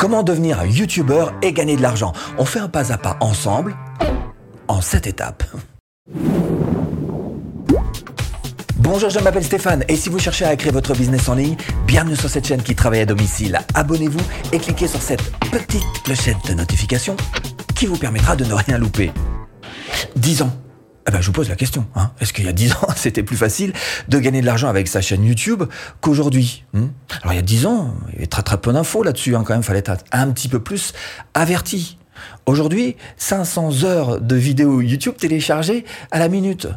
Comment devenir un YouTuber et gagner de l'argent On fait un pas à pas ensemble en cette étape. Bonjour, je m'appelle Stéphane et si vous cherchez à créer votre business en ligne, bienvenue sur cette chaîne qui travaille à domicile. Abonnez-vous et cliquez sur cette petite clochette de notification qui vous permettra de ne rien louper. 10 ans eh ben, je vous pose la question. Hein. Est-ce qu'il y a 10 ans, c'était plus facile de gagner de l'argent avec sa chaîne YouTube qu'aujourd'hui hmm? Alors, il y a 10 ans, il y avait très très peu d'infos là-dessus. Hein, quand même, fallait être un petit peu plus averti. Aujourd'hui, 500 heures de vidéos YouTube téléchargées à la minute.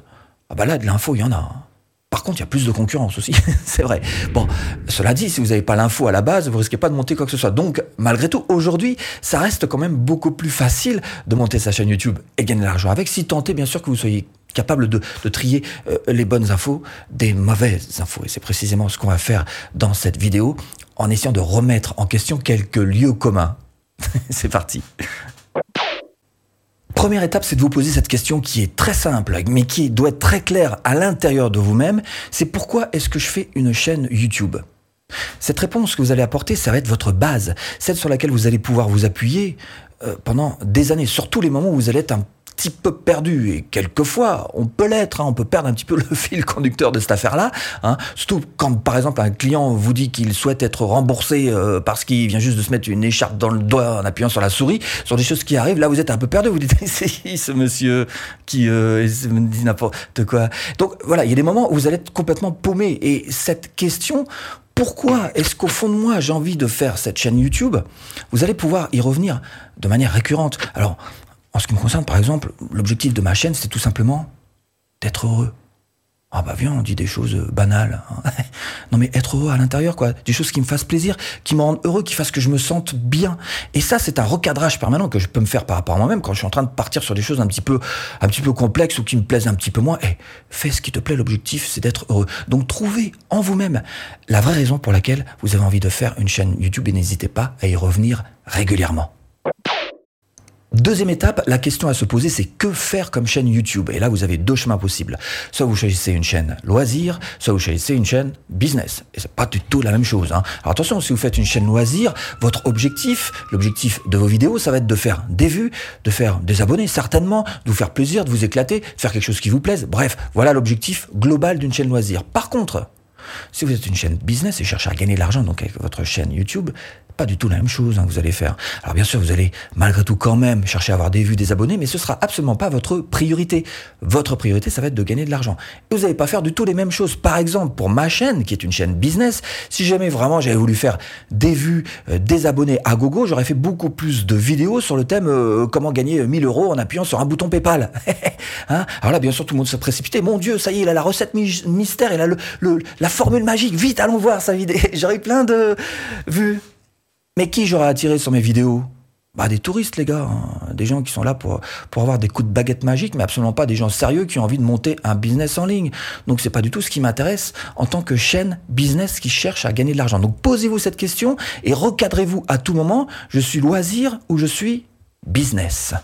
Ah bah là, de l'info, il y en a. Par contre, il y a plus de concurrence aussi, c'est vrai. Bon, cela dit, si vous n'avez pas l'info à la base, vous risquez pas de monter quoi que ce soit. Donc, malgré tout, aujourd'hui, ça reste quand même beaucoup plus facile de monter sa chaîne YouTube et gagner de l'argent avec, si tant est bien sûr que vous soyez capable de, trier euh, les bonnes infos des mauvaises infos. Et c'est précisément ce qu'on va faire dans cette vidéo en essayant de remettre en question quelques lieux communs. c'est parti. Première étape, c'est de vous poser cette question qui est très simple, mais qui doit être très claire à l'intérieur de vous-même. C'est pourquoi est-ce que je fais une chaîne YouTube? Cette réponse que vous allez apporter, ça va être votre base, celle sur laquelle vous allez pouvoir vous appuyer euh, pendant des années, surtout les moments où vous allez être un petit peu perdu et quelquefois on peut l'être, hein, on peut perdre un petit peu le fil conducteur de cette affaire-là. Hein, surtout quand par exemple un client vous dit qu'il souhaite être remboursé euh, parce qu'il vient juste de se mettre une écharpe dans le doigt en appuyant sur la souris, sur des choses qui arrivent. Là vous êtes un peu perdu, vous dites c'est ce monsieur qui euh, me dit n'importe quoi. Donc voilà, il y a des moments où vous allez être complètement paumé et cette question pourquoi est-ce qu'au fond de moi j'ai envie de faire cette chaîne YouTube Vous allez pouvoir y revenir de manière récurrente? Alors, en ce qui me concerne, par exemple, l'objectif de ma chaîne, c'est tout simplement d'être heureux. Ah bah viens, on dit des choses banales. Hein. non mais être heureux à l'intérieur, quoi. Des choses qui me fassent plaisir, qui me rendent heureux, qui fassent que je me sente bien. Et ça, c'est un recadrage permanent que je peux me faire par rapport à moi-même quand je suis en train de partir sur des choses un petit peu, un petit peu complexes ou qui me plaisent un petit peu moins. Eh, fais ce qui te plaît. L'objectif, c'est d'être heureux. Donc trouvez en vous-même la vraie raison pour laquelle vous avez envie de faire une chaîne YouTube et n'hésitez pas à y revenir régulièrement. Deuxième étape, la question à se poser, c'est que faire comme chaîne YouTube? Et là, vous avez deux chemins possibles. Soit vous choisissez une chaîne loisir, soit vous choisissez une chaîne business. Et c'est pas du tout la même chose. Hein. Alors attention, si vous faites une chaîne loisir, votre objectif, l'objectif de vos vidéos, ça va être de faire des vues, de faire des abonnés, certainement, de vous faire plaisir, de vous éclater, faire quelque chose qui vous plaise. Bref, voilà l'objectif global d'une chaîne loisir. Par contre, si vous êtes une chaîne business et cherchez à gagner de l'argent donc avec votre chaîne YouTube, pas du tout la même chose hein, que vous allez faire. Alors bien sûr, vous allez malgré tout quand même chercher à avoir des vues, des abonnés, mais ce sera absolument pas votre priorité. Votre priorité, ça va être de gagner de l'argent. Et vous n'allez pas faire du tout les mêmes choses. Par exemple, pour ma chaîne, qui est une chaîne business, si jamais vraiment j'avais voulu faire des vues, euh, des abonnés à gogo, j'aurais fait beaucoup plus de vidéos sur le thème euh, comment gagner 1000 euros en appuyant sur un bouton PayPal. hein? Alors là, bien sûr, tout le monde se précipité. Mon Dieu, ça y est, il a la recette mystère, il a le, la formule magique. Vite, allons voir sa vidéo. J'aurais plein de vues. Mais qui j'aurais attiré sur mes vidéos? Bah, des touristes, les gars. Hein. Des gens qui sont là pour, pour avoir des coups de baguette magique, mais absolument pas des gens sérieux qui ont envie de monter un business en ligne. Donc, c'est pas du tout ce qui m'intéresse en tant que chaîne business qui cherche à gagner de l'argent. Donc, posez-vous cette question et recadrez-vous à tout moment. Je suis loisir ou je suis business?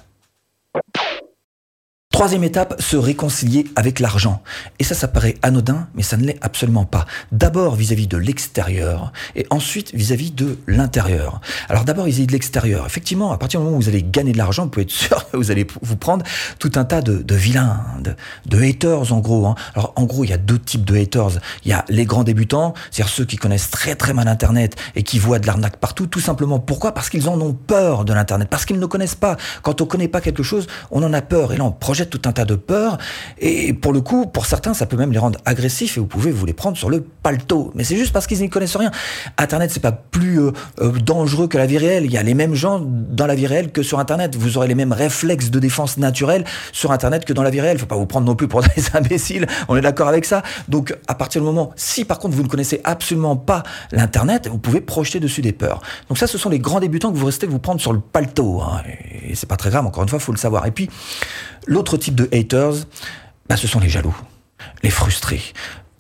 Troisième étape, se réconcilier avec l'argent. Et ça, ça paraît anodin, mais ça ne l'est absolument pas. D'abord vis-à-vis de l'extérieur, et ensuite vis-à-vis de l'intérieur. Alors d'abord vis-à-vis de l'extérieur. Effectivement, à partir du moment où vous allez gagner de l'argent, vous pouvez être sûr que vous allez vous prendre tout un tas de, de vilains, de, haters en gros. Hein. Alors en gros, il y a deux types de haters. Il y a les grands débutants, c'est-à-dire ceux qui connaissent très très mal Internet et qui voient de l'arnaque partout, tout simplement. Pourquoi? Parce qu'ils en ont peur de l'Internet, parce qu'ils ne connaissent pas. Quand on connaît pas quelque chose, on en a peur. Et là, on projette tout un tas de peurs. Et pour le coup, pour certains, ça peut même les rendre agressifs et vous pouvez vous les prendre sur le paletot. Mais c'est juste parce qu'ils n'y connaissent rien. Internet, c'est pas plus euh, euh, dangereux que la vie réelle. Il y a les mêmes gens dans la vie réelle que sur Internet. Vous aurez les mêmes réflexes de défense naturelle sur Internet que dans la vie réelle. Faut pas vous prendre non plus pour des imbéciles. On est d'accord avec ça. Donc, à partir du moment, si par contre vous ne connaissez absolument pas l'Internet, vous pouvez projeter dessus des peurs. Donc ça, ce sont les grands débutants que vous restez vous prendre sur le paletot. Hein. Et c'est pas très grave. Encore une fois, faut le savoir. Et puis, L'autre type de haters, bah, ce sont les jaloux, les frustrés.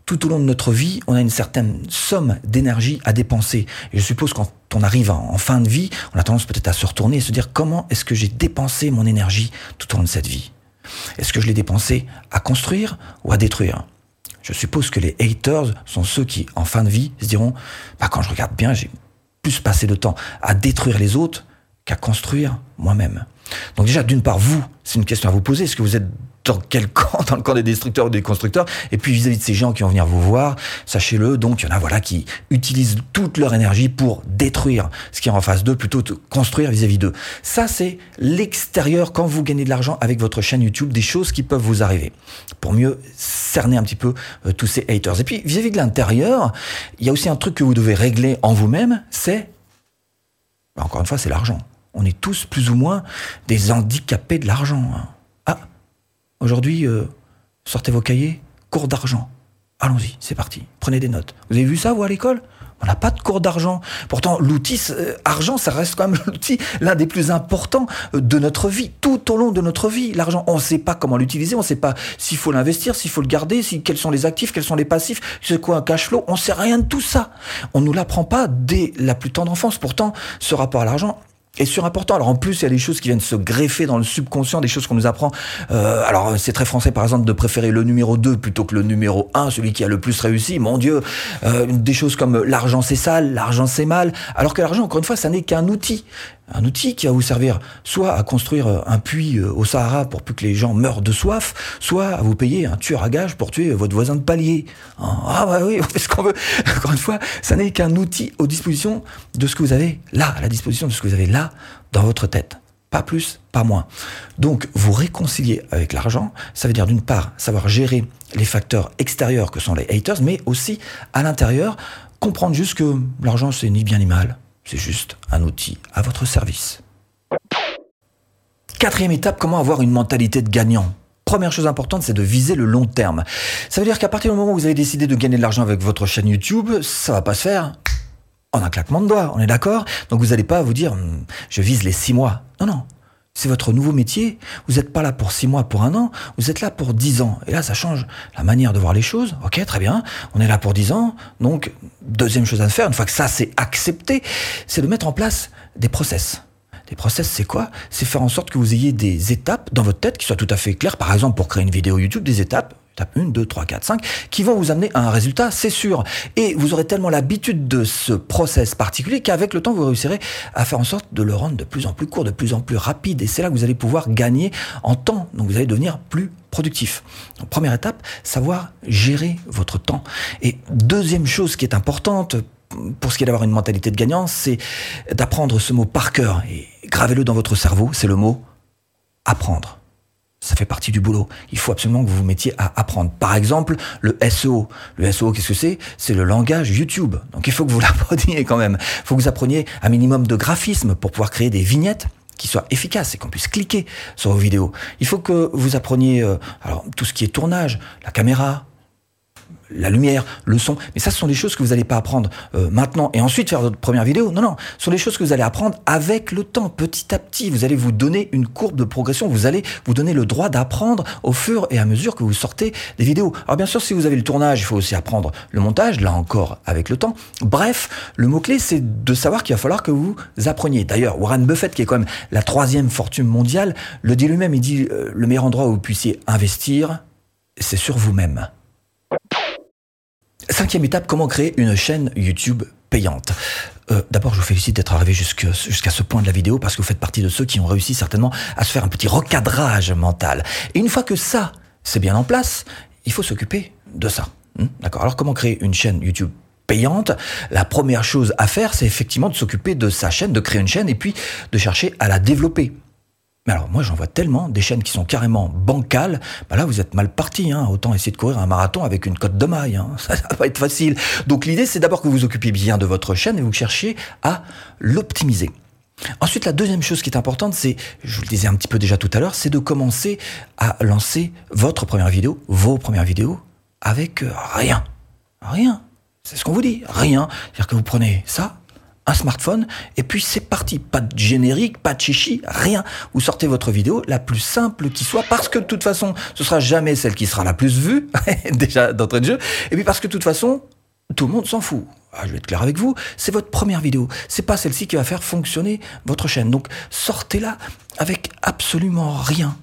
Tout au long de notre vie, on a une certaine somme d'énergie à dépenser. Je suppose quand on arrive en fin de vie, on a tendance peut-être à se retourner et se dire comment est-ce que j'ai dépensé mon énergie tout au long de cette vie? Est-ce que je l'ai dépensé à construire ou à détruire? Je suppose que les haters sont ceux qui, en fin de vie, se diront bah, quand je regarde bien, j'ai plus passer de temps à détruire les autres qu'à construire moi-même. Donc déjà, d'une part, vous, c'est une question à vous poser. Est-ce que vous êtes dans quel camp Dans le camp des destructeurs ou des constructeurs? Et puis vis-à-vis de ces gens qui vont venir vous voir, sachez-le, donc il y en a voilà qui utilisent toute leur énergie pour détruire ce qui est en face d'eux plutôt que de construire vis-à-vis d'eux. Ça, c'est l'extérieur quand vous gagnez de l'argent avec votre chaîne YouTube, des choses qui peuvent vous arriver. Pour mieux cerner un petit peu euh, tous ces haters. Et puis vis-à-vis de l'intérieur, il y a aussi un truc que vous devez régler en vous-même, c'est, encore une fois, c'est l'argent. On est tous plus ou moins des handicapés de l'argent. Hein. Ah, aujourd'hui, euh, sortez vos cahiers, cours d'argent. Allons-y, c'est parti. Prenez des notes. Vous avez vu ça, vous, à l'école? On n'a pas de cours d'argent. Pourtant, l'outil euh, argent, ça reste quand même l'outil l'un des plus importants euh, de notre vie, tout au long de notre vie. L'argent, on ne sait pas comment l'utiliser, on ne sait pas s'il faut l'investir, s'il faut le garder, si, quels sont les actifs, quels sont les passifs, c'est quoi un cash flow, on ne sait rien de tout ça. On ne nous l'apprend pas dès la plus tendre enfance. Pourtant, ce rapport à l'argent, et sur important. Alors en plus, il y a des choses qui viennent se greffer dans le subconscient, des choses qu'on nous apprend. Euh, alors c'est très français par exemple de préférer le numéro 2 plutôt que le numéro 1, celui qui a le plus réussi. Mon Dieu, euh, des choses comme l'argent c'est sale, l'argent c'est mal. Alors que l'argent, encore une fois, ça n'est qu'un outil un outil qui va vous servir soit à construire euh, un puits euh, au Sahara pour plus que les gens meurent de soif, soit à vous payer un tueur à gage pour tuer votre voisin de palier. Hein, ah bah oui, on fait ce qu'on veut. Encore une fois, ça n'est qu'un outil aux dispositions de ce que vous avez là, à la disposition de ce que vous avez là dans votre tête. Pas plus, pas moins. Donc, vous réconcilier avec l'argent, ça veut dire d'une part savoir gérer les facteurs extérieurs que sont les haters, mais aussi à l'intérieur, comprendre juste que l'argent c'est ni bien ni mal, c'est juste un outil à votre service. Quatrième étape, comment avoir une mentalité de gagnant? Première chose importante, c'est de viser le long terme. Ça veut dire qu'à partir du moment où vous avez décidé de gagner de l'argent avec votre chaîne YouTube, ça va pas se faire en un claquement de doigts, on est d'accord? Donc vous n'allez pas vous dire, hmm, je vise les six mois. Non, non, c'est votre nouveau métier. Vous n'êtes pas là pour six mois, pour un an. Vous êtes là pour dix ans. Et là, ça change la manière de voir les choses. Ok, très bien. On est là pour dix ans. Donc, deuxième chose à faire, une fois que ça c'est accepté, c'est de mettre en place des process. Des process, c'est quoi? C'est faire en sorte que vous ayez des étapes dans votre tête qui soient tout à fait claires. Par exemple, pour créer une vidéo YouTube, des étapes étape 1, 2, 3, 4, 5, qui vont vous amener à un résultat, c'est sûr. Et vous aurez tellement l'habitude de ce process particulier qu'avec le temps, vous réussirez à faire en sorte de le rendre de plus en plus court, de plus en plus rapide. Et c'est là que vous allez pouvoir gagner en temps. Donc vous allez devenir plus productif. Première étape, savoir gérer votre temps. Et deuxième chose qui est importante pour ce qui est d'avoir une mentalité de gagnant, c'est d'apprendre ce mot par cœur. Et gravez-le dans votre cerveau, c'est le mot apprendre. Ça fait partie du boulot. Il faut absolument que vous vous mettiez à apprendre. Par exemple, le SEO. Le SEO, qu'est-ce que c'est? C'est le langage YouTube. Donc il faut que vous l'appreniez quand même. Il faut que vous appreniez un minimum de graphisme pour pouvoir créer des vignettes qui soient efficaces et qu'on puisse cliquer sur vos vidéos. Il faut que vous appreniez euh, alors tout ce qui est tournage, la caméra, la lumière, le son. Mais ça, ce sont des choses que vous n'allez pas apprendre euh, maintenant et ensuite faire votre première vidéo. Non, non. Ce sont des choses que vous allez apprendre avec le temps, petit à petit. Vous allez vous donner une courbe de progression. Vous allez vous donner le droit d'apprendre au fur et à mesure que vous sortez des vidéos. Alors bien sûr, si vous avez le tournage, il faut aussi apprendre le montage, là encore avec le temps. Bref, le mot-clé, c'est de savoir qu'il va falloir que vous appreniez. D'ailleurs, Warren Buffett, qui est quand même la troisième fortune mondiale, le dit lui-même. Il dit, euh, le meilleur endroit où vous puissiez investir, c'est sur vous-même. Cinquième étape, comment créer une chaîne YouTube payante. Euh, D'abord, je vous félicite d'être arrivé jusqu'à ce point de la vidéo parce que vous faites partie de ceux qui ont réussi certainement à se faire un petit recadrage mental. Et une fois que ça, c'est bien en place, il faut s'occuper de ça. Hmm D'accord Alors, comment créer une chaîne YouTube payante? La première chose à faire, c'est effectivement de s'occuper de sa chaîne, de créer une chaîne et puis de chercher à la développer. Mais alors moi j'en vois tellement, des chaînes qui sont carrément bancales, bah là vous êtes mal parti, hein. autant essayer de courir un marathon avec une cote de maille, hein. ça, va être facile. Donc l'idée c'est d'abord que vous vous occupiez bien de votre chaîne et vous cherchiez à l'optimiser. Ensuite, la deuxième chose qui est importante, c'est, je vous le disais un petit peu déjà tout à l'heure, c'est de commencer à lancer votre première vidéo, vos premières vidéos, avec euh, rien. Rien. C'est ce qu'on vous dit. Rien. C'est-à-dire que vous prenez ça, un smartphone, et puis c'est parti. Pas de générique, pas de chichi, rien. Vous sortez votre vidéo la plus simple qui soit, parce que de toute façon, ce sera jamais celle qui sera la plus vue, déjà d'entrée de jeu, et puis parce que de toute façon, tout le monde s'en fout. Ah, je vais être clair avec vous, c'est votre première vidéo. C'est pas celle-ci qui va faire fonctionner votre chaîne. Donc sortez-la avec absolument rien.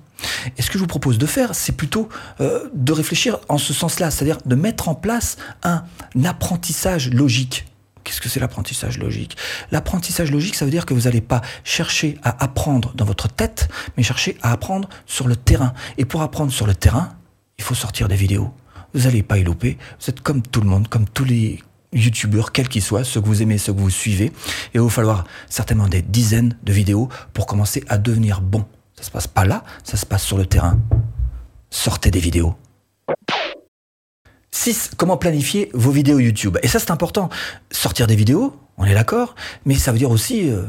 Et ce que je vous propose de faire, c'est plutôt euh, de réfléchir en ce sens-là, c'est-à-dire de mettre en place un apprentissage logique Qu'est-ce que c'est l'apprentissage logique? L'apprentissage logique, ça veut dire que vous n'allez pas chercher à apprendre dans votre tête, mais chercher à apprendre sur le terrain. Et pour apprendre sur le terrain, il faut sortir des vidéos. Vous n'allez pas y louper. Vous êtes comme tout le monde, comme tous les youtubeurs, quels qu'ils soient, ceux que vous aimez, ceux que vous suivez. Et il va falloir certainement des dizaines de vidéos pour commencer à devenir bon. Ça se passe pas là, ça se passe sur le terrain. Sortez des vidéos. 6. Comment planifier vos vidéos YouTube Et ça c'est important. Sortir des vidéos, on est d'accord, mais ça veut dire aussi euh,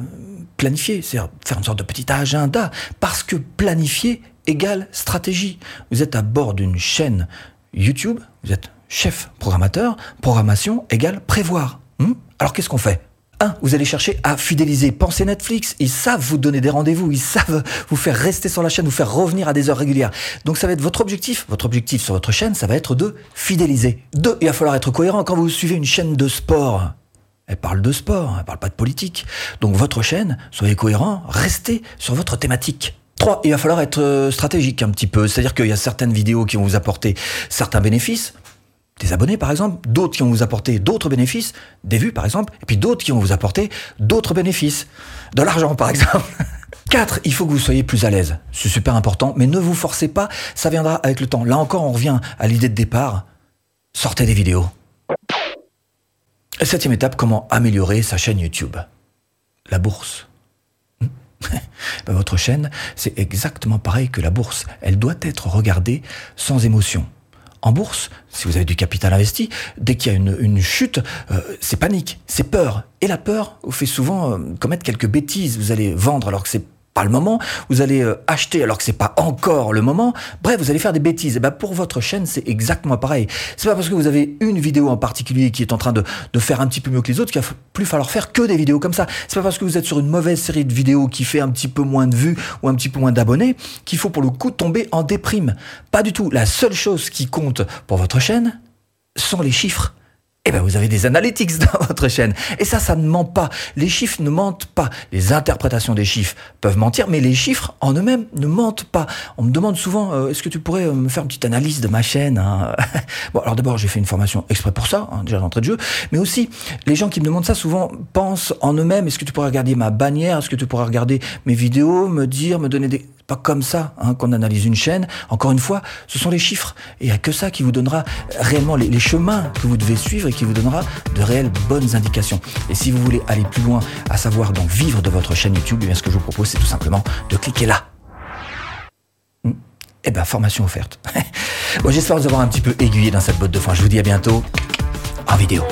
planifier, c'est-à-dire faire une sorte de petit agenda, parce que planifier égale stratégie. Vous êtes à bord d'une chaîne YouTube, vous êtes chef programmateur, programmation égale prévoir. Hmm? Alors qu'est-ce qu'on fait? 1. Vous allez chercher à fidéliser. Pensez Netflix, ils savent vous donner des rendez-vous, ils savent vous faire rester sur la chaîne, vous faire revenir à des heures régulières. Donc ça va être votre objectif. Votre objectif sur votre chaîne, ça va être de fidéliser. 2. Il va falloir être cohérent quand vous suivez une chaîne de sport. Elle parle de sport, elle parle pas de politique. Donc votre chaîne, soyez cohérent, restez sur votre thématique. 3. Il va falloir être euh, stratégique un petit peu. C'est-à-dire qu'il y a certaines vidéos qui vont vous apporter certains bénéfices, des abonnés par exemple, d'autres qui vont vous apporter d'autres bénéfices, des vues par exemple, et puis d'autres qui vont vous apporter d'autres bénéfices, de l'argent par exemple. 4. Il faut que vous soyez plus à l'aise. C'est super important, mais ne vous forcez pas, ça viendra avec le temps. Là encore, on revient à l'idée de départ. Sortez des vidéos. Septième étape, comment améliorer sa chaîne YouTube? La bourse. Ben, votre chaîne, c'est exactement pareil que la bourse. Elle doit être regardée sans émotion. En bourse, si vous avez du capital investi, dès qu'il y a une, chute, euh, c'est panique, c'est peur. Et la peur vous fait souvent euh, commettre quelques bêtises. Vous allez vendre alors que c'est le moment, vous allez euh, acheter alors que c'est pas encore le moment. Bref, vous allez faire des bêtises. Et ben pour votre chaîne, c'est exactement pareil. C'est pas parce que vous avez une vidéo en particulier qui est en train de, de faire un petit peu mieux que les autres qu'il va plus falloir faire que des vidéos comme ça. C'est pas parce que vous êtes sur une mauvaise série de vidéos qui fait un petit peu moins de vues ou un petit peu moins d'abonnés qu'il faut pour le coup tomber en déprime. Pas du tout. La seule chose qui compte pour votre chaîne sont les chiffres eh ben vous avez des analytics dans votre chaîne. Et ça, ça ne ment pas. Les chiffres ne mentent pas. Les interprétations des chiffres peuvent mentir, mais les chiffres en eux-mêmes ne mentent pas. On me demande souvent, euh, est-ce que tu pourrais euh, me faire une petite analyse de ma chaîne hein Bon, alors d'abord, j'ai fait une formation exprès pour ça, hein, déjà d'entrée de jeu. Mais aussi, les gens qui me demandent ça souvent pensent en eux-mêmes, est-ce que tu pourrais regarder ma bannière Est-ce que tu pourrais regarder mes vidéos, me dire, me donner des pas comme ça hein, qu'on analyse une chaîne. Encore une fois, ce sont les chiffres. Et il n'y a que ça qui vous donnera réellement les, chemins que vous devez suivre et qui vous donnera de réelles bonnes indications. Et si vous voulez aller plus loin, à savoir donc vivre de votre chaîne YouTube, eh bien ce que je vous propose, c'est tout simplement de cliquer là. Hmm. Eh ben, formation offerte. bon, j'espère vous avoir un petit peu aiguillé dans cette botte de foin. Je vous dis à bientôt en vidéo.